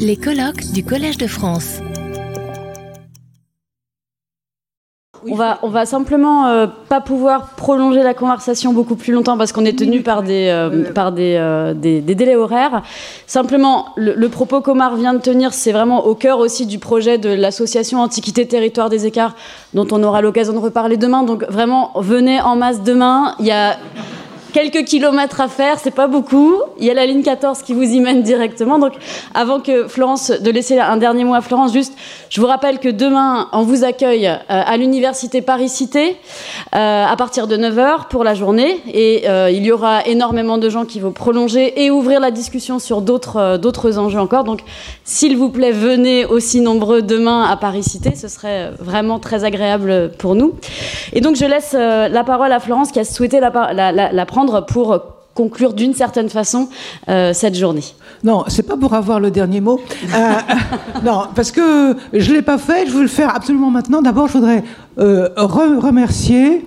Les colloques du Collège de France. On va, va simplement euh, pas pouvoir prolonger la conversation beaucoup plus longtemps parce qu'on est tenu par des, euh, euh, des délais horaires. Simplement, le, le propos qu'Omar vient de tenir, c'est vraiment au cœur aussi du projet de l'association Antiquité Territoire des Écarts, dont on aura l'occasion de reparler demain. Donc vraiment, venez en masse demain. Il y a quelques kilomètres à faire, c'est pas beaucoup. Il y a la ligne 14 qui vous y mène directement. Donc, avant que Florence, de laisser un dernier mot à Florence, juste, je vous rappelle que demain, on vous accueille euh, à l'université Paris-Cité euh, à partir de 9h pour la journée. Et euh, il y aura énormément de gens qui vont prolonger et ouvrir la discussion sur d'autres enjeux encore. Donc, s'il vous plaît, venez aussi nombreux demain à Paris-Cité. Ce serait vraiment très agréable pour nous. Et donc, je laisse la parole à Florence qui a souhaité la prendre pour conclure d'une certaine façon euh, cette journée. Non, c'est pas pour avoir le dernier mot. Euh, non, parce que je l'ai pas fait. Je veux le faire absolument maintenant. D'abord, je voudrais euh, re remercier.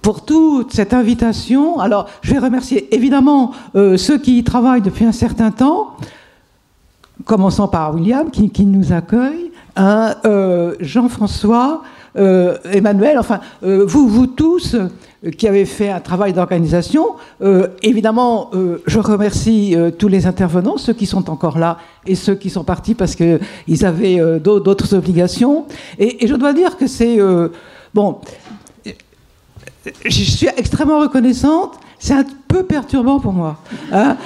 Pour toute cette invitation. Alors, je vais remercier évidemment ceux qui y travaillent depuis un certain temps, commençant par William qui nous accueille, hein, euh, Jean-François, euh, Emmanuel, enfin, euh, vous, vous tous qui avez fait un travail d'organisation. Évidemment, je remercie tous les intervenants, ceux qui sont encore là et ceux qui sont partis parce qu'ils avaient d'autres obligations. Et, je dois dire que c'est... bon, je suis extrêmement reconnaissante. C'est un peu perturbant pour moi. Hein,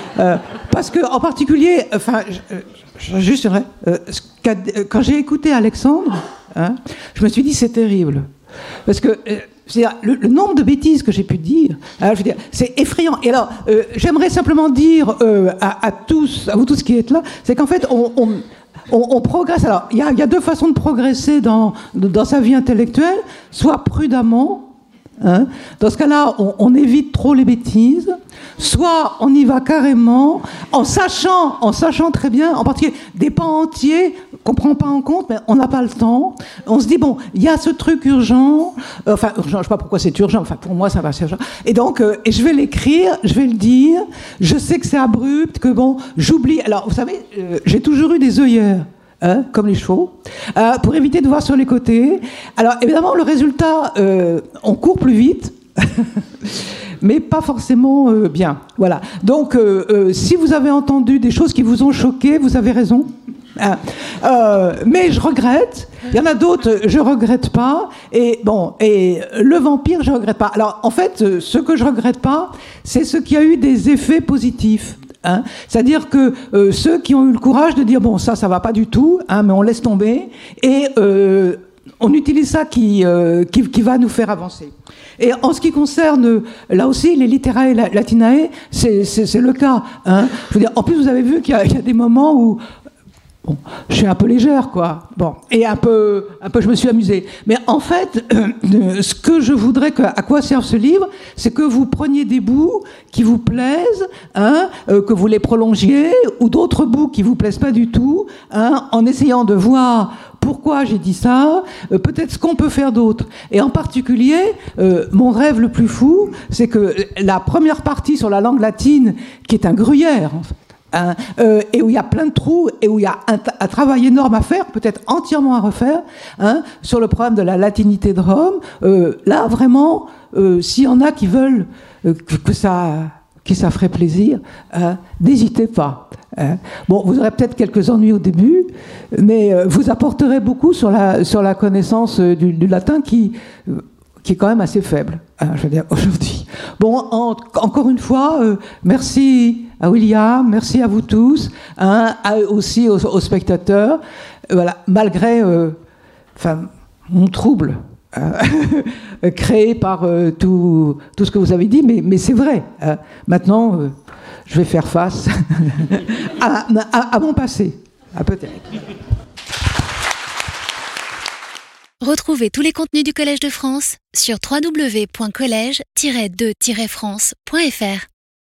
parce que, en particulier, enfin, je, juste, quand j'ai écouté Alexandre, hein, je me suis dit c'est terrible. Parce que euh, le, nombre de bêtises que j'ai pu dire, hein, c'est effrayant. Et alors, euh, j'aimerais simplement dire euh, à, tous, à vous tous qui êtes là, c'est qu'en fait, on, progresse. Alors, il y, a deux façons de progresser dans, sa vie intellectuelle, soit prudemment, Hein Dans ce cas-là, on, on, évite trop les bêtises. Soit on y va carrément en sachant, en sachant très bien, en particulier des pans entiers qu'on prend pas en compte, mais on n'a pas le temps. On se dit bon, il y a ce truc urgent. Euh, enfin, urgent, je sais pas pourquoi c'est urgent. Enfin, pour moi, ça va, c'est urgent. Et donc, euh, et je vais l'écrire, je vais le dire. Je sais que c'est abrupt, que bon, j'oublie. Alors, vous savez, euh, j'ai toujours eu des œillères. Hein, comme les chevaux, pour éviter de voir sur les côtés. Alors évidemment, le résultat, on court plus vite, mais pas forcément bien. Voilà. Donc, si vous avez entendu des choses qui vous ont choqué, vous avez raison. Hein. mais je regrette. Il y en a d'autres, je regrette pas. Et bon, et le vampire, je regrette pas. Alors, en fait, ce que je regrette pas, c'est ce qui a eu des effets positifs. Hein C'est-à-dire que euh, ceux qui ont eu le courage de dire bon ça ça va pas du tout, hein, mais on laisse tomber et euh, on utilise ça qui, euh, qui, va nous faire avancer. Et en ce qui concerne, là aussi, les literae latinae, c'est le cas. Hein. En plus, vous avez vu qu'il y, a des moments où Je suis un peu légère, quoi. Bon, et un peu, un peu, je me suis amusée. Mais en fait, ce que je voudrais que, à quoi serve ce livre, c'est que vous preniez des bouts qui vous plaisent, hein, euh, que vous les prolongiez, ou d'autres bouts qui vous plaisent pas du tout, hein, en essayant de voir pourquoi j'ai dit ça, euh, peut-être ce qu'on peut faire d'autre. Et en particulier, euh, mon rêve le plus fou, c'est que la première partie sur la langue latine, qui est un gruyère, en fait, Hein, euh, et où il y a plein de trous et où il y a un, travail énorme à faire, peut-être entièrement à refaire, hein, sur le problème de la latinité de Rome. Euh, là, vraiment, euh, s'il y en a qui veulent que, ça, que ça ferait plaisir, hein, n'hésitez pas. Bon, vous aurez peut-être quelques ennuis au début, mais vous apporterez beaucoup sur la, sur la connaissance du, latin qui qui est quand même assez faible, je veux dire, aujourd'hui. Bon, en, encore une fois, merci à William, merci à vous tous, hein, aussi aux, spectateurs. Voilà, malgré euh, mon trouble euh, créé par euh, tout, ce que vous avez dit, mais, c'est vrai. Hein. Maintenant, je vais faire face à mon passé, à peut-être. Retrouvez tous les contenus du Collège de France sur www.colège-2-france.fr.